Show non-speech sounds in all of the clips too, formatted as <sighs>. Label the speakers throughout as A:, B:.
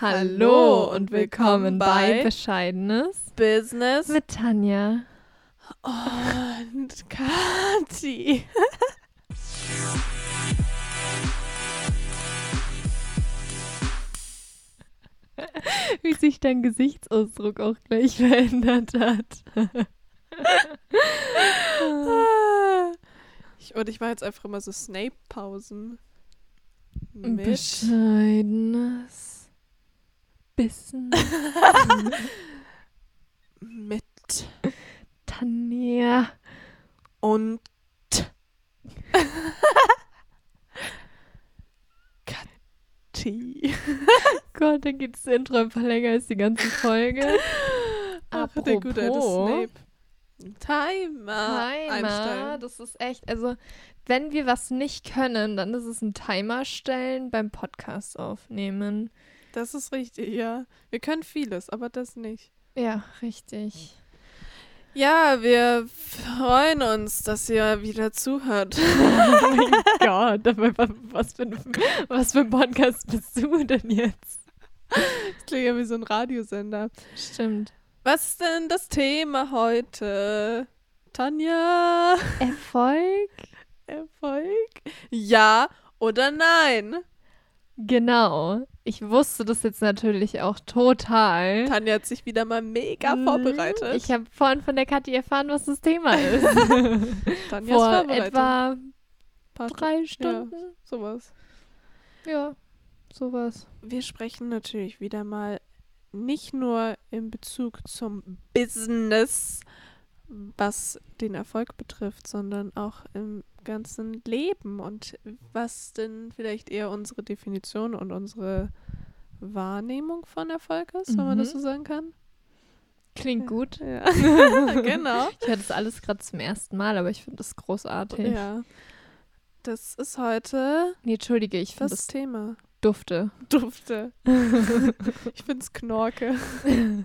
A: Hallo und willkommen bei Bescheidenes
B: Business
A: mit Tanja.
B: und Kati. <laughs>
A: Wie sich dein Gesichtsausdruck auch gleich <laughs> verändert hat.
B: Ich, und ich mache jetzt einfach immer so Snape-Pausen.
A: Bescheidenes Bissen. <laughs>
B: mit
A: Tanja.
B: und <laughs> Kati.
A: Gott, dann geht das Intro einfach länger als die ganze Folge. <laughs>
B: Ach, der gute alte. Snape. Timer.
A: Timer,
B: einstellen.
A: das ist echt, also wenn wir was nicht können, dann ist es ein Timer stellen beim Podcast aufnehmen.
B: Das ist richtig, ja. Wir können vieles, aber das nicht.
A: Ja, richtig.
B: Ja, wir freuen uns, dass ihr wieder zuhört. <laughs>
A: oh mein Gott, was für, ein, was für ein Podcast bist du denn jetzt?
B: Das klingt ja wie so ein Radiosender.
A: Stimmt.
B: Was ist denn das Thema heute? Tanja?
A: Erfolg?
B: Erfolg? Ja oder nein?
A: Genau. Ich wusste das jetzt natürlich auch total.
B: Tanja hat sich wieder mal mega
A: Mhm.
B: vorbereitet.
A: Ich habe vorhin von der Kathi erfahren, was das Thema <laughs> ist.
B: Tanja ist
A: Vor
B: vorbereitet.
A: etwa
B: Paar
A: drei
B: Stunden.
A: Stunden.
B: Sowas.
A: Ja, sowas.
B: Wir sprechen natürlich wieder mal nicht nur in Bezug zum Business, was den Erfolg betrifft, sondern auch im ganzen Leben und was denn vielleicht eher unsere Definition und unsere Wahrnehmung von Erfolg ist, wenn man das
A: Mhm.
B: so sagen kann.
A: Klingt gut.
B: Ja, <laughs> <laughs> genau.
A: Ich höre das alles gerade zum ersten Mal, aber ich finde das großartig.
B: Ja. Das ist heute
A: Nee, entschuldige, ich finde
B: das
A: das
B: Thema.
A: Dufte.
B: Dufte. <laughs> Ich finde es Knorke. <laughs>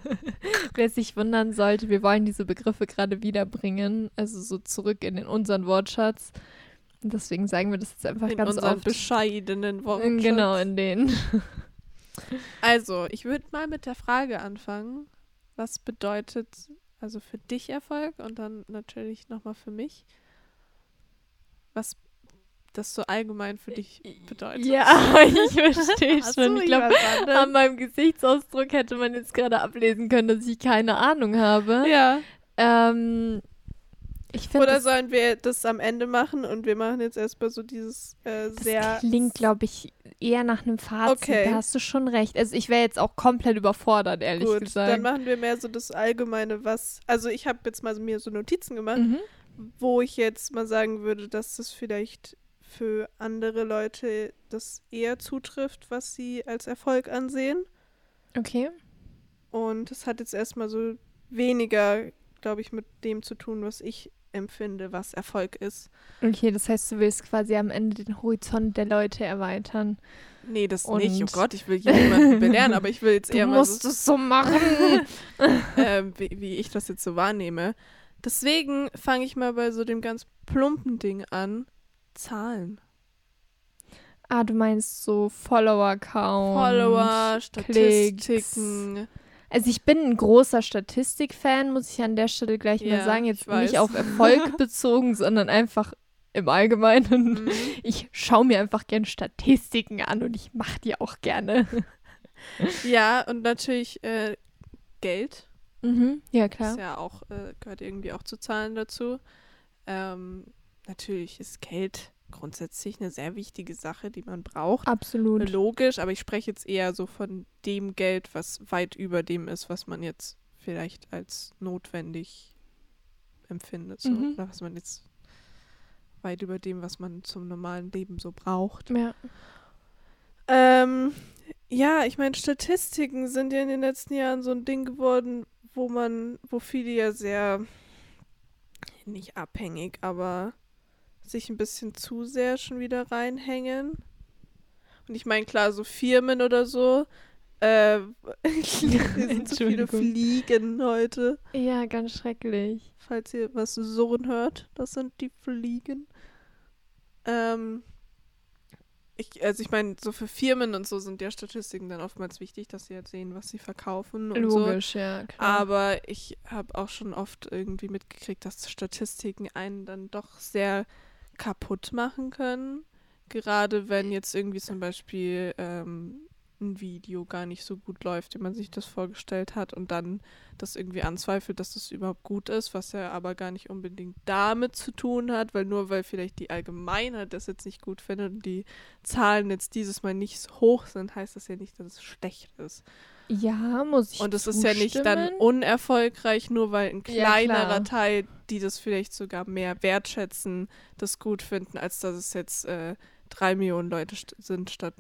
A: Wer sich wundern sollte, wir wollen diese Begriffe gerade wiederbringen, also so zurück in den, unseren Wortschatz. Und deswegen sagen wir das jetzt einfach
B: In
A: ganz
B: unseren
A: oft.
B: bescheidenen Worten.
A: Genau, in den. <laughs>
B: Also, ich würde mal mit der Frage anfangen. Was bedeutet also für dich Erfolg und dann natürlich nochmal für mich, was das so allgemein für dich bedeutet?
A: Ja, <laughs> ich verstehe <laughs> schon. Ich glaube, an meinem Gesichtsausdruck hätte man jetzt gerade ablesen können, dass ich keine Ahnung habe.
B: Ja.
A: Ähm,
B: Oder
A: das,
B: sollen wir das am Ende machen und wir machen jetzt erstmal so dieses äh,
A: das
B: sehr.
A: klingt, glaube ich, eher nach einem Fazit.
B: Okay.
A: Da hast du schon recht. Also ich wäre jetzt auch komplett überfordert, ehrlich
B: Gut,
A: gesagt.
B: dann machen wir mehr so das Allgemeine, was. Also, ich habe jetzt mal so mir so Notizen gemacht,
A: mhm.
B: wo ich jetzt mal sagen würde, dass das vielleicht für andere Leute das eher zutrifft, was sie als Erfolg ansehen.
A: Okay.
B: Und es hat jetzt erstmal so weniger, glaube ich, mit dem zu tun, was ich empfinde, was Erfolg ist.
A: Okay, das heißt, du willst quasi am Ende den Horizont der Leute erweitern.
B: Nee, das
A: Und-
B: nicht. Oh Gott, ich will hier niemanden <laughs> belehren, aber ich will jetzt
A: Du
B: eher mal
A: musst
B: so,
A: es so machen. <laughs> <laughs>
B: ähm, wie, wie ich das jetzt so wahrnehme. Deswegen fange ich mal bei so dem ganz plumpen Ding an. Zahlen.
A: ah, du meinst so Follower-Count.
B: Follower,
A: Klicks.
B: Statistiken.
A: Also ich bin ein großer Statistik-Fan, muss ich an der Stelle gleich mal
B: Ja,
A: sagen.
B: ich
A: Jetzt nicht auf Erfolg <laughs> bezogen, sondern einfach im Allgemeinen.
B: Mhm.
A: Ich schaue mir einfach gerne Statistiken an und ich mache die auch gerne. <laughs>
B: Ja, und natürlich äh, Geld.
A: Mhm. Ja, klar.
B: Ist ja auch, äh, gehört irgendwie auch zu Zahlen dazu. Ähm, natürlich ist Geld grundsätzlich eine sehr wichtige Sache, die man braucht.
A: Absolut.
B: Logisch, aber ich spreche jetzt eher so von dem Geld, was weit über dem ist, was man jetzt vielleicht als notwendig empfindet. So.
A: Mhm.
B: Oder was man jetzt weit über dem, was man zum normalen Leben so braucht.
A: Ja.
B: Ähm, ja, ich meine, Statistiken sind ja in den letzten Jahren so ein Ding geworden, wo man, wo viele ja sehr nicht abhängig, aber sich ein bisschen zu sehr schon wieder reinhängen. Und ich meine, klar, so Firmen oder so, äh, <laughs> sind so viele. Fliegen heute.
A: ja, ganz schrecklich.
B: Falls ihr was surren hört, das sind die Fliegen. Ähm, ich, also ich meine, so für Firmen und so sind ja Statistiken dann oftmals wichtig, dass sie halt sehen, was sie verkaufen und
A: Logisch,
B: so.
A: ja, klar.
B: Aber ich habe auch schon oft irgendwie mitgekriegt, dass Statistiken einen dann doch sehr kaputt machen können. Gerade wenn jetzt irgendwie zum Beispiel ähm, ein Video gar nicht so gut läuft, wie man sich das vorgestellt hat und dann das irgendwie anzweifelt, dass das überhaupt gut ist, was ja aber gar nicht unbedingt damit zu tun hat, weil nur weil vielleicht die Allgemeinheit das jetzt nicht gut findet und die Zahlen jetzt dieses Mal nicht so hoch sind, heißt das ja nicht, dass es schlecht ist.
A: Ja, muss ich
B: Und es ist ja nicht dann unerfolgreich, nur weil ein
A: Ja,
B: kleinerer
A: klar.
B: Teil, die das vielleicht sogar mehr wertschätzen, das gut finden, als dass es jetzt äh, drei Millionen Leute sind statt,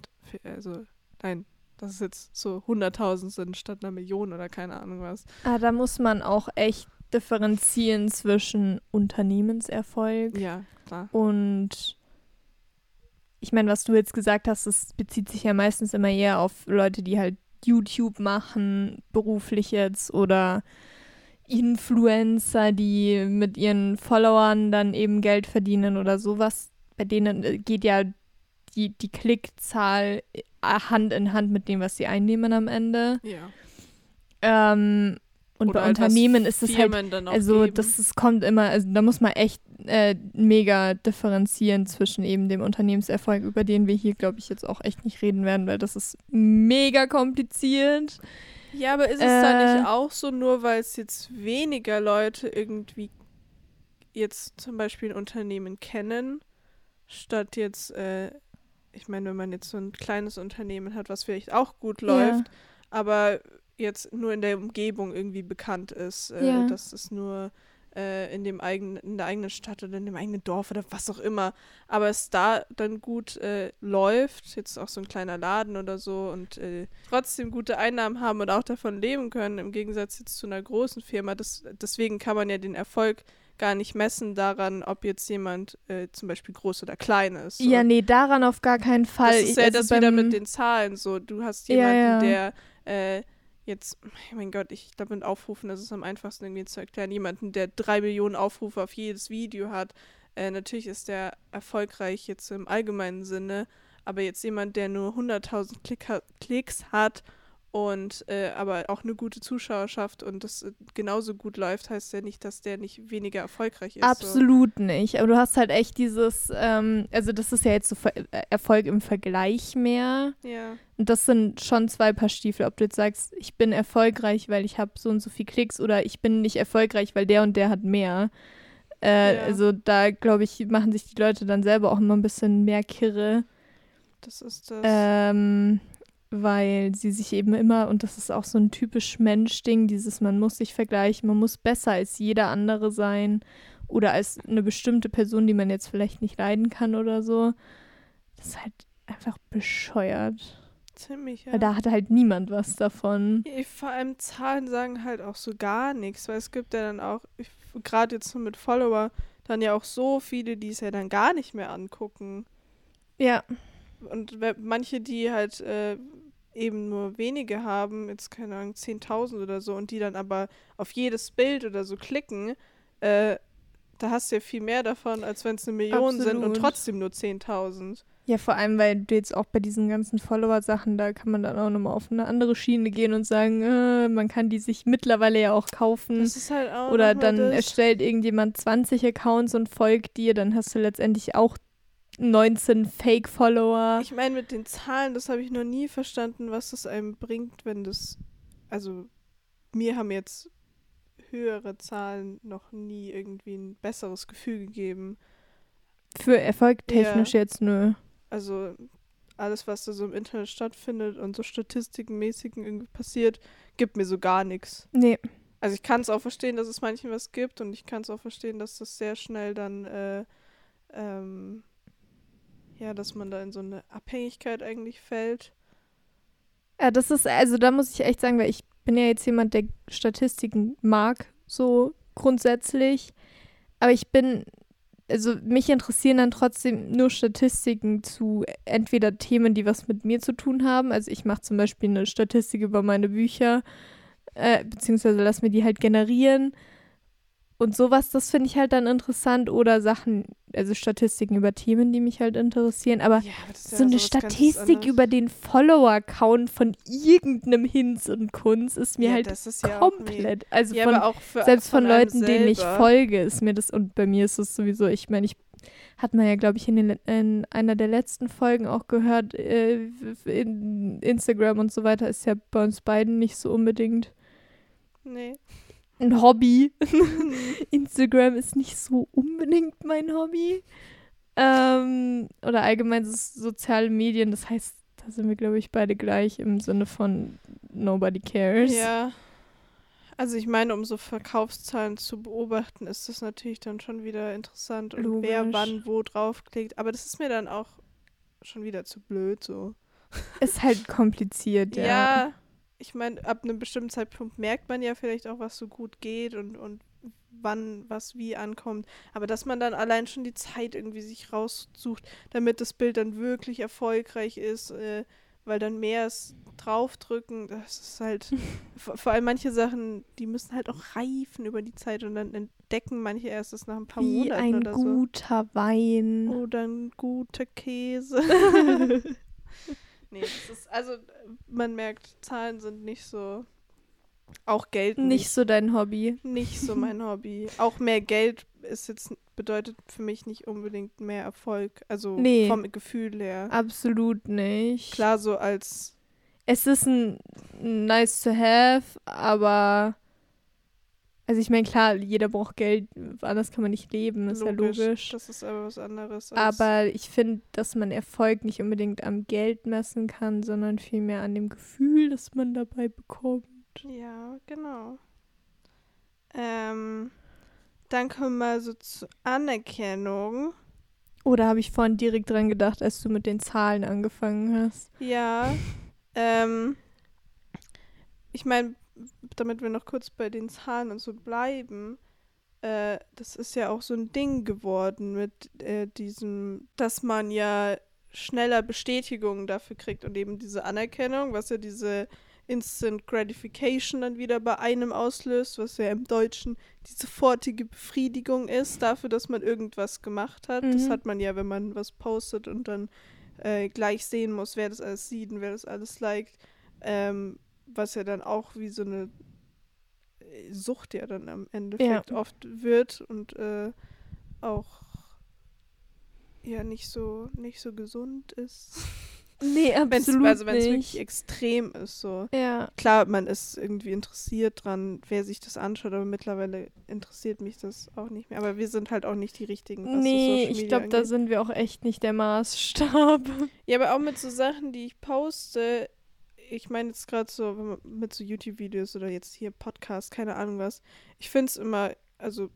B: also nein, dass es jetzt so 100.000 sind statt einer Million oder keine Ahnung was.
A: Ah, da muss man auch echt differenzieren zwischen Unternehmenserfolg
B: Ja, klar.
A: und ich meine, was du jetzt gesagt hast, das bezieht sich ja meistens immer eher auf Leute, die halt YouTube machen, beruflich jetzt oder Influencer, die mit ihren Followern dann eben Geld verdienen oder sowas. Bei denen äh, geht ja die, die Klickzahl äh, Hand in Hand mit dem, was sie einnehmen am Ende.
B: Ja.
A: Ähm, und
B: Oder
A: bei Unternehmen ist es halt also
B: geben.
A: das es kommt immer, also da muss man echt äh, mega differenzieren zwischen eben dem Unternehmenserfolg, über den wir hier, glaube ich, jetzt auch echt nicht reden werden, weil das ist mega kompliziert.
B: Ja, aber ist es
A: Äh,
B: da nicht auch so, nur weil es jetzt weniger Leute irgendwie jetzt zum Beispiel ein Unternehmen kennen, statt jetzt, äh, ich meine, wenn man jetzt so ein kleines Unternehmen hat, was vielleicht auch gut läuft, aber jetzt nur in der Umgebung irgendwie bekannt ist, äh,
A: Ja.
B: dass es nur äh, in dem eigenen, in der eigenen Stadt oder in dem eigenen Dorf oder was auch immer, aber es da dann gut äh, läuft, jetzt auch so ein kleiner Laden oder so und äh, trotzdem gute Einnahmen haben und auch davon leben können, im Gegensatz jetzt zu einer großen Firma. Das, deswegen kann man ja den Erfolg gar nicht messen daran, ob jetzt jemand äh, zum Beispiel groß oder klein ist.
A: Ja,
B: Und
A: nee, daran auf gar keinen Fall.
B: das ist
A: Ich-
B: ja
A: also
B: das wieder mit den Zahlen so. Du hast
A: Ja,
B: jemanden,
A: ja.
B: der äh, jetzt, mein Gott, ich glaube mit Aufrufen ist es am einfachsten irgendwie zu erklären. Jemanden, der drei Millionen Aufrufe auf jedes Video hat. Äh, natürlich ist der erfolgreich jetzt im allgemeinen Sinne, aber jetzt jemand, der nur 100.000 Klick ha Klicks hat und äh, aber auch eine gute Zuschauerschaft und das äh, genauso gut läuft, heißt ja nicht, dass der nicht weniger erfolgreich ist. So.
A: Absolut nicht. Aber du hast halt echt dieses, ähm, also das ist ja jetzt so äh, Erfolg im Vergleich mehr.
B: Ja.
A: Und das sind schon zwei Paar Stiefel. Ob du jetzt sagst, ich bin erfolgreich, weil ich habe so und so viel Klicks oder ich bin nicht erfolgreich, weil der und der hat mehr. Äh,
B: Ja.
A: Also da, glaube ich, machen sich die Leute dann selber auch immer ein bisschen mehr Kirre,
B: Das ist das.
A: ähm, weil sie sich eben immer, und das ist auch so ein typisch Mensch-Ding, dieses man muss sich vergleichen, man muss besser als jeder andere sein oder als eine bestimmte Person, die man jetzt vielleicht nicht leiden kann oder so. Das ist halt einfach bescheuert.
B: Ziemlich, ja.
A: Weil da hat halt niemand was davon.
B: Vor allem Zahlen sagen halt auch so gar nichts, weil es gibt ja dann auch, gerade jetzt so mit Follower, dann ja auch so viele, die es ja dann gar nicht mehr angucken.
A: Ja.
B: Und manche, die halt äh, eben nur wenige haben, jetzt keine Ahnung, 10.000 oder so, und die dann aber auf jedes Bild oder so klicken, äh, da hast du ja viel mehr davon, als wenn es eine Million sind und
A: Absolut.
B: trotzdem nur 10.000.
A: Ja, vor allem, weil du jetzt auch bei diesen ganzen Follower-Sachen, da kann man dann auch nochmal auf eine andere Schiene gehen und sagen, äh, man kann die sich mittlerweile ja auch kaufen.
B: Das ist halt auch.
A: Oder dann
B: das.
A: erstellt irgendjemand 20 Accounts und folgt dir, dann hast du letztendlich auch 19 Fake-Follower.
B: Ich meine, mit den Zahlen, das habe ich noch nie verstanden, was das einem bringt, wenn das. Also, mir haben jetzt höhere Zahlen noch nie irgendwie ein besseres Gefühl gegeben.
A: Für Erfolg technisch jetzt nö.
B: Also, alles, was da so im Internet stattfindet und so statistikenmäßig irgendwie passiert, gibt mir so gar nichts.
A: Nee.
B: Also, ich kann es auch verstehen, dass es manchen was gibt und ich kann es auch verstehen, dass das sehr schnell dann. Äh, ähm, ja, dass man da in so eine Abhängigkeit eigentlich fällt.
A: Ja, das ist, also da muss ich echt sagen, weil ich bin ja jetzt jemand, der Statistiken mag, so grundsätzlich. Aber ich bin, also mich interessieren dann trotzdem nur Statistiken zu entweder Themen, die was mit mir zu tun haben. Also ich mache zum Beispiel eine Statistik über meine Bücher, äh, beziehungsweise lass mir die halt generieren. Und sowas, das finde ich halt dann interessant. Oder Sachen also Statistiken über Themen, die mich halt interessieren, aber
B: Ja, aber ja
A: so eine Statistik über den Follower-Count von irgendeinem Hinz und Kunst ist mir
B: ja,
A: halt
B: ist
A: komplett, also von,
B: für,
A: selbst von,
B: einem
A: Leuten, denen ich
B: selber.
A: folge, ist mir das, und bei mir ist es sowieso, ich meine, ich hat man ja, glaube ich, in, den, in einer der letzten Folgen auch gehört, äh, in Instagram und so weiter ist ja bei uns beiden nicht so unbedingt
B: Nee.
A: Ein Hobby. <laughs> Instagram ist nicht so unbedingt mein Hobby. Ähm, oder allgemein so soziale Medien, das heißt, da sind wir, glaube ich, beide gleich im Sinne von nobody cares.
B: Ja. Also ich meine, um so Verkaufszahlen zu beobachten, ist das natürlich dann schon wieder interessant und wer
A: Logisch.
B: wann wo draufklickt. Aber das ist mir dann auch schon wieder zu blöd so.
A: Ist halt kompliziert, <laughs> ja.
B: Ja, ich meine, ab einem bestimmten Zeitpunkt merkt man ja vielleicht auch, was so gut geht und, und wann was wie ankommt. Aber dass man dann allein schon die Zeit irgendwie sich raussucht, damit das Bild dann wirklich erfolgreich ist, äh, weil dann mehr es draufdrücken, das ist halt <laughs> vor, allem manche Sachen, die müssen halt auch reifen über die Zeit und dann entdecken manche erst das nach ein paar
A: Wie
B: Monaten
A: ein
B: oder so.
A: guter Wein.
B: Oder ein guter Käse. <laughs> <laughs> nee, das ist, also man merkt, Zahlen sind nicht so, auch Geld
A: Nicht
B: nicht,
A: so dein Hobby.
B: nicht so mein <laughs> Hobby. Auch mehr Geld ist jetzt, bedeutet für mich nicht unbedingt mehr Erfolg, also
A: Nee.
B: vom Gefühl her.
A: Absolut nicht.
B: Klar, so als,
A: Es ist ein nice to have, aber also ich meine, klar, jeder braucht Geld, anders kann man nicht leben, ist
B: logisch,
A: ja logisch.
B: das ist aber was anderes.
A: Aber ich finde, dass man Erfolg nicht unbedingt am Geld messen kann, sondern vielmehr an dem Gefühl, das man dabei bekommt.
B: Ja, genau. Ähm, dann kommen wir so zur Anerkennung.
A: Oder habe ich vorhin direkt dran gedacht, als du mit den Zahlen angefangen hast?
B: Ja. Ähm, ich meine, damit wir noch kurz bei den Zahlen und so bleiben, äh, das ist ja auch so ein Ding geworden mit äh, diesem, dass man ja schneller Bestätigungen dafür kriegt und eben diese Anerkennung, was ja diese Instant Gratification dann wieder bei einem auslöst, was ja im Deutschen die sofortige Befriedigung ist dafür, dass man irgendwas gemacht hat. Das
A: Mhm.
B: hat man ja, wenn man was postet und dann äh, gleich sehen muss, wer das alles sieht und wer das alles liked. Ähm, was ja dann auch wie so eine äh, Sucht ja dann am Endeffekt oft wird und äh, auch ja nicht so nicht so gesund ist. <laughs>
A: Nee, <laughs>
B: Wenn's,
A: absolut
B: also wenn es wirklich extrem ist so.
A: Ja,
B: Klar, man ist irgendwie interessiert dran, wer sich das anschaut, aber mittlerweile interessiert mich das auch nicht mehr. Aber wir sind halt auch nicht die richtigen. Was so
A: nee,
B: Social
A: ich glaube, da sind wir auch echt nicht der Maßstab.
B: Ja, aber auch mit so Sachen, die ich poste. Ich meine jetzt gerade so wenn man- mit so YouTube-Videos oder jetzt hier Podcast, keine Ahnung was. Ich finde es immer, also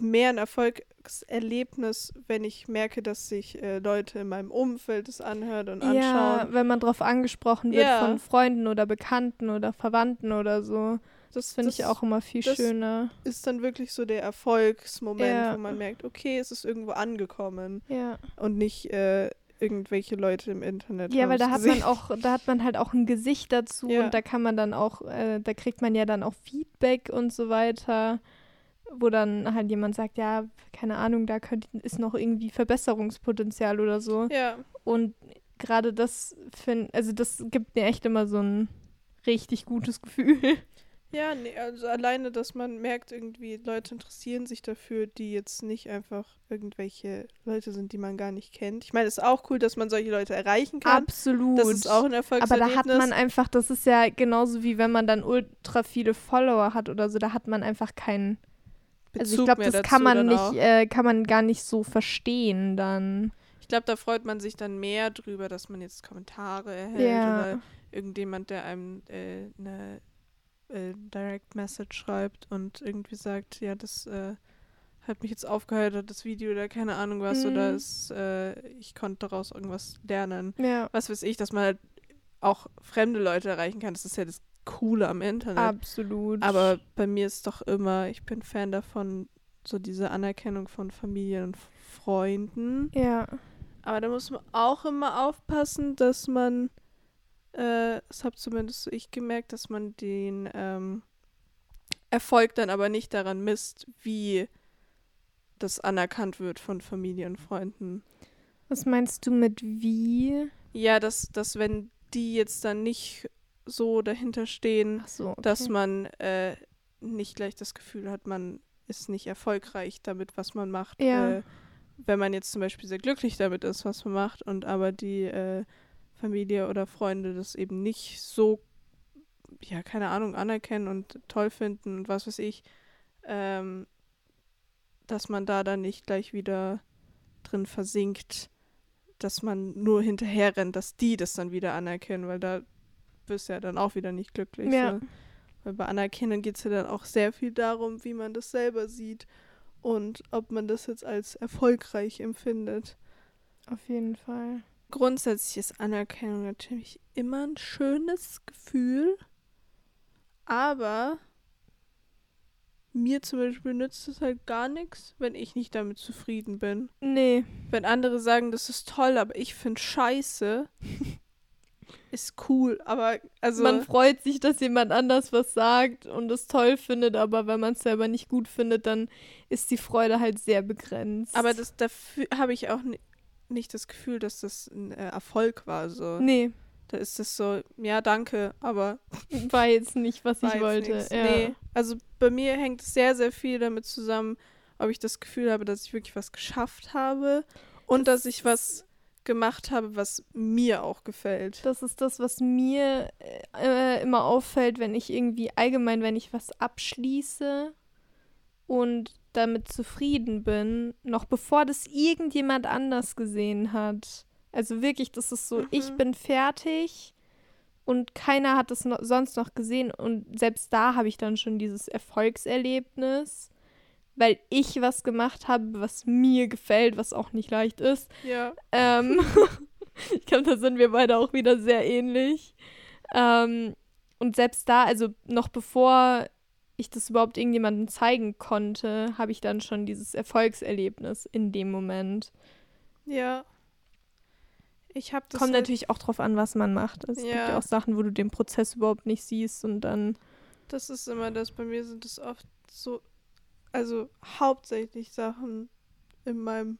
B: mehr ein Erfolgserlebnis, wenn ich merke, dass sich äh, Leute in meinem Umfeld das anhören und
A: Ja,
B: anschauen.
A: wenn man drauf angesprochen wird
B: Ja.
A: von Freunden oder Bekannten oder Verwandten oder so. Das finde ich auch immer viel
B: das-
A: schöner.
B: Ist dann wirklich so der Erfolgsmoment,
A: Ja.
B: wo man merkt, okay, es ist irgendwo angekommen
A: Ja.
B: und nicht äh, irgendwelche Leute im Internet.
A: Ja, weil da hat man auch, da hat man halt auch ein Gesicht dazu
B: Ja.
A: und da kann man dann auch, äh, da kriegt man ja dann auch Feedback und so weiter, wo dann halt jemand sagt, ja, keine Ahnung, da könnte ist noch irgendwie Verbesserungspotenzial oder so.
B: Ja,
A: Und gerade das finde, also das gibt mir echt immer so ein richtig gutes Gefühl.
B: Ja, nee, also alleine, dass man merkt, irgendwie Leute interessieren sich dafür, die jetzt nicht einfach irgendwelche Leute sind, die man gar nicht kennt. Ich meine, es ist auch cool, dass man solche Leute erreichen kann.
A: Absolut.
B: Das ist auch ein
A: Aber
B: Erfolgserlebnis.
A: da hat man einfach, das ist ja genauso wie wenn man dann ultra viele Follower hat oder so, da hat man einfach keinen. Also ich
B: Bezug
A: glaube, das kann man nicht, äh, kann man gar nicht so verstehen dann.
B: Ich glaube, da freut man sich dann mehr drüber, dass man jetzt Kommentare erhält
A: Ja.
B: oder irgendjemand, der einem äh, eine äh, Direct Message schreibt und irgendwie sagt, ja, das äh, hat mich jetzt aufgeheitert, das Video oder keine Ahnung was, oder
A: Mhm.
B: es, äh, ich konnte daraus irgendwas lernen.
A: Ja.
B: was weiß ich, dass man halt auch fremde Leute erreichen kann. Das ist ja das Coole am Internet.
A: Absolut.
B: Aber bei mir ist doch immer, ich bin Fan davon, so diese Anerkennung von Familien und Freunden.
A: ja.
B: Aber da muss man auch immer aufpassen, dass man, äh, das habe zumindest ich gemerkt, dass man den ähm, Erfolg dann aber nicht daran misst, wie das anerkannt wird von Familie und Freunden.
A: Was meinst du mit wie?
B: Ja, dass, dass wenn die jetzt dann nicht so dahinter stehen,
A: so, okay.
B: dass man äh, nicht gleich das Gefühl hat, man ist nicht erfolgreich damit, was man macht.
A: Ja.
B: Äh, wenn man jetzt zum Beispiel sehr glücklich damit ist, was man macht, und aber die äh, Familie oder Freunde das eben nicht so, ja, keine Ahnung, anerkennen und toll finden und was weiß ich, ähm, dass man da dann nicht gleich wieder drin versinkt, dass man nur hinterher rennt, dass die das dann wieder anerkennen, weil da wirst du ja dann auch wieder nicht glücklich.
A: Ja.
B: So. Weil bei Anerkennen geht es ja dann auch sehr viel darum, wie man das selber sieht und ob man das jetzt als erfolgreich empfindet.
A: Auf jeden Fall.
B: Grundsätzlich ist Anerkennung natürlich immer ein schönes Gefühl, aber mir zum Beispiel nützt es halt gar nichts, wenn ich nicht damit zufrieden bin.
A: Nee.
B: Wenn andere sagen, das ist toll, aber ich finde scheiße, <laughs> ist cool, aber also
A: man freut sich, dass jemand anders was sagt und es toll findet, aber wenn man es selber nicht gut findet, dann ist die Freude halt sehr begrenzt.
B: aber das dafür habe ich auch nicht das Gefühl, dass das ein äh, Erfolg war so.
A: Nee,
B: Da ist es so, ja, danke, aber <laughs>
A: war jetzt nicht, was ich wollte. Ja.
B: Nee, also bei mir hängt es sehr sehr viel damit zusammen, ob ich das Gefühl habe, dass ich wirklich was geschafft habe und dass ich was gemacht habe, was mir auch gefällt.
A: Das ist das, was mir äh, immer auffällt, wenn ich irgendwie allgemein, wenn ich was abschließe und damit zufrieden bin, noch bevor das irgendjemand anders gesehen hat. Also wirklich, das ist so, ich
B: Mhm.
A: bin fertig und keiner hat es no sonst noch gesehen und selbst da habe ich dann schon dieses Erfolgserlebnis, weil ich was gemacht habe, was mir gefällt, was auch nicht leicht ist.
B: Ja.
A: Ähm, <laughs> <laughs> ich glaube, da sind wir beide auch wieder sehr ähnlich. Ähm, und selbst da, also noch bevor ich das überhaupt irgendjemandem zeigen konnte, habe ich dann schon dieses Erfolgserlebnis in dem Moment.
B: Ja. Ich habe das
A: Kommt
B: halt-
A: natürlich auch drauf an, was man macht. Also Es gibt
B: Ja.
A: ja auch Sachen, wo du den Prozess überhaupt nicht siehst und dann.
B: Das ist immer das. Bei mir sind es oft so, also hauptsächlich Sachen in meinem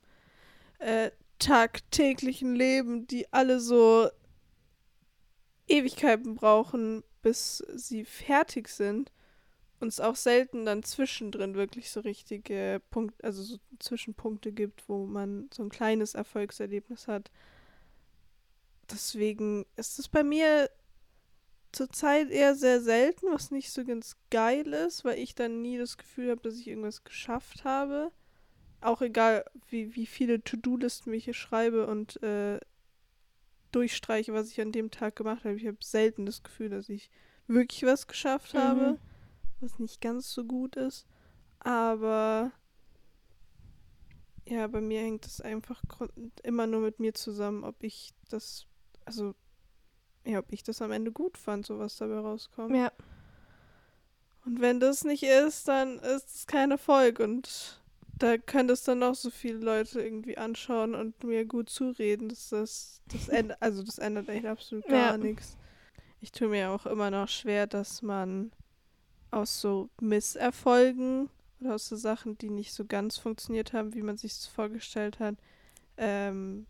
B: äh, tagtäglichen Leben, die alle so Ewigkeiten brauchen, bis sie fertig sind. Und es auch selten dann zwischendrin wirklich so richtige Punkte, also so Zwischenpunkte gibt, wo man so ein kleines Erfolgserlebnis hat. Deswegen ist es bei mir zurzeit eher sehr selten, was nicht so ganz geil ist, weil ich dann nie das Gefühl habe, dass ich irgendwas geschafft habe. Auch egal, wie, wie viele To-Do-Listen ich hier schreibe und äh, durchstreiche, was ich an dem Tag gemacht habe. Ich habe selten das Gefühl, dass ich wirklich was geschafft
A: Mhm.
B: habe, was nicht ganz so gut ist. Aber ja, bei mir hängt es einfach immer nur mit mir zusammen, ob ich das, also ja, ob ich das am Ende gut fand, so was dabei rauskommt.
A: Ja.
B: Und wenn das nicht ist, dann ist es kein Erfolg. Und da können das dann noch so viele Leute irgendwie anschauen und mir gut zureden. dass Das, das, <laughs> ändert, also das ändert echt absolut gar
A: Ja.
B: nichts. Ich tue mir auch immer noch schwer, dass man aus so Misserfolgen oder aus so Sachen, die nicht so ganz funktioniert haben, wie man sich es vorgestellt hat, ähm,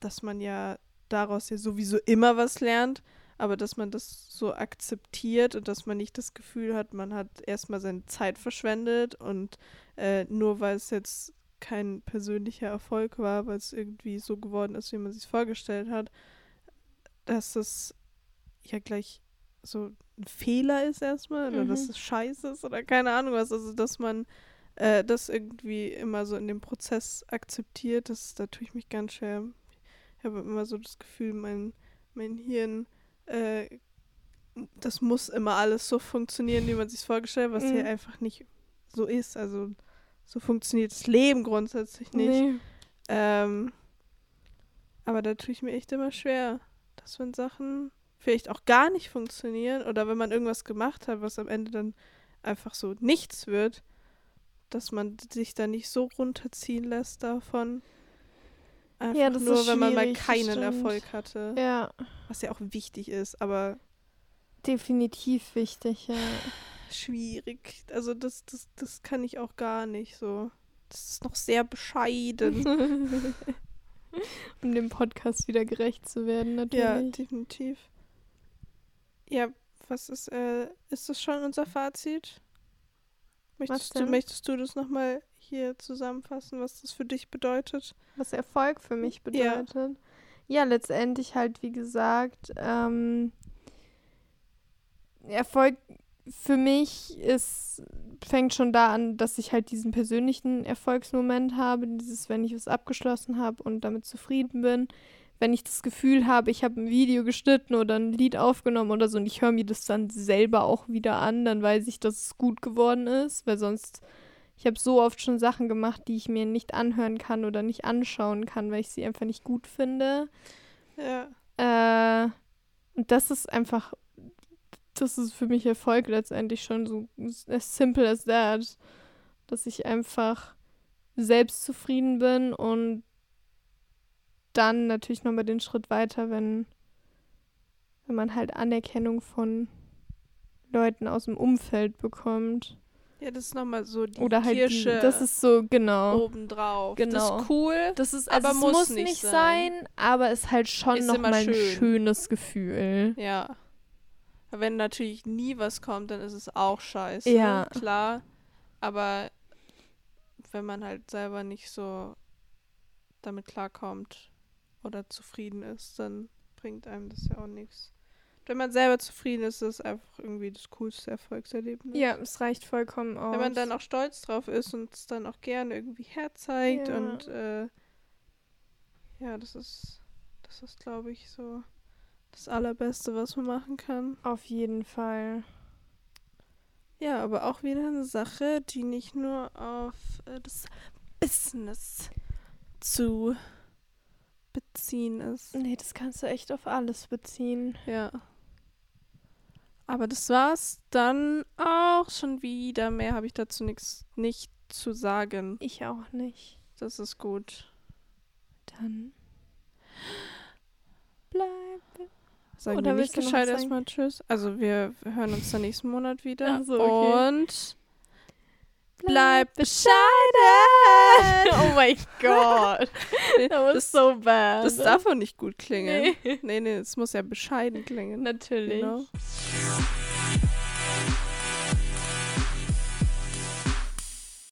B: dass man ja daraus ja sowieso immer was lernt, aber dass man das so akzeptiert und dass man nicht das Gefühl hat, man hat erstmal seine Zeit verschwendet und äh, nur weil es jetzt kein persönlicher Erfolg war, weil es irgendwie so geworden ist, wie man sich vorgestellt hat, dass das ja gleich so ein Fehler ist erstmal oder
A: Mhm.
B: dass es scheiße ist oder keine Ahnung was. Also dass man äh, das irgendwie immer so in dem Prozess akzeptiert, das, da tue ich mich ganz schwer. Ich habe immer so das Gefühl, mein, mein Hirn, äh, das muss immer alles so funktionieren, wie man sich vorgestellt hat, was
A: Mhm.
B: hier einfach nicht so ist. Also so funktioniert das Leben grundsätzlich nicht.
A: Nee.
B: Ähm, aber da tue ich mir echt immer schwer, dass wenn Sachen vielleicht auch gar nicht funktionieren oder wenn man irgendwas gemacht hat, was am Ende dann einfach so nichts wird, dass man sich da nicht so runterziehen lässt davon. Einfach
A: Ja, das
B: nur,
A: ist
B: wenn man mal keinen. Erfolg hatte.
A: Ja,
B: Was ja auch wichtig ist, aber
A: definitiv wichtig, ja. <sighs>
B: schwierig. Also das, das, das kann ich auch gar nicht so. Das ist noch sehr bescheiden. <laughs>
A: um dem Podcast wieder gerecht zu werden, natürlich.
B: ja, definitiv. Ja, was ist, äh, ist das schon unser Fazit? Möchtest, du, möchtest du das nochmal hier zusammenfassen, was das für dich bedeutet?
A: Was Erfolg für mich
B: Ja.
A: bedeutet. Ja, letztendlich halt, wie gesagt, ähm, Erfolg für mich ist, fängt schon da an, dass ich halt diesen persönlichen Erfolgsmoment habe, dieses, wenn ich was abgeschlossen habe und damit zufrieden bin. Wenn ich das Gefühl habe, ich habe ein Video geschnitten oder ein Lied aufgenommen oder so und ich höre mir das dann selber auch wieder an, dann weiß ich, dass es gut geworden ist, weil sonst ich habe so oft schon Sachen gemacht, die ich mir nicht anhören kann oder nicht anschauen kann, weil ich sie einfach nicht gut finde.
B: Ja.
A: Äh, und das ist einfach, das ist für mich Erfolg letztendlich schon so as simple as that. Dass ich einfach selbst zufrieden bin und dann natürlich nochmal den Schritt weiter, wenn, wenn man halt Anerkennung von Leuten aus dem Umfeld bekommt.
B: Ja, das ist nochmal so die
A: Oder halt, die,
B: Kirsche
A: das ist so, genau.
B: obendrauf. Das
A: Genau.
B: ist cool.
A: Das ist,
B: Aber
A: also
B: muss
A: es muss
B: nicht
A: nicht
B: sein.
A: sein, aber es ist halt schon
B: Ist
A: noch
B: immer
A: mal ein
B: schön.
A: schönes Gefühl.
B: Ja. Wenn natürlich nie was kommt, dann ist es auch scheiße.
A: Ja.
B: Klar. Aber wenn man halt selber nicht so damit klarkommt oder zufrieden ist, dann bringt einem das ja auch nichts. Wenn man selber zufrieden ist, ist es einfach irgendwie das coolste Erfolgserlebnis.
A: Ja, es reicht vollkommen aus.
B: Wenn man dann auch stolz drauf ist und es dann auch gerne irgendwie herzeigt
A: Ja.
B: und äh, ja, das ist, das ist, glaube ich, so das Allerbeste, was man machen kann.
A: Auf jeden Fall.
B: Ja, aber auch wieder eine Sache, die nicht nur auf äh, das Business zu beziehen ist.
A: Nee, das kannst du echt auf alles beziehen.
B: Ja. Aber das war's dann auch schon wieder. Mehr habe ich dazu nichts nicht zu sagen.
A: Ich auch nicht.
B: Das ist gut.
A: Dann bleib.
B: Sagen
A: Oder
B: wir nicht gescheit erstmal Tschüss. Also wir hören uns dann nächsten Monat wieder.
A: Ach so, okay.
B: Und bleibt bescheiden.
A: oh mein Gott. <laughs> That was so bad.
B: Das darf auch nicht gut klingen.
A: Nee.
B: Nee, nee, es muss ja bescheiden klingen.
A: Natürlich.
B: Genau.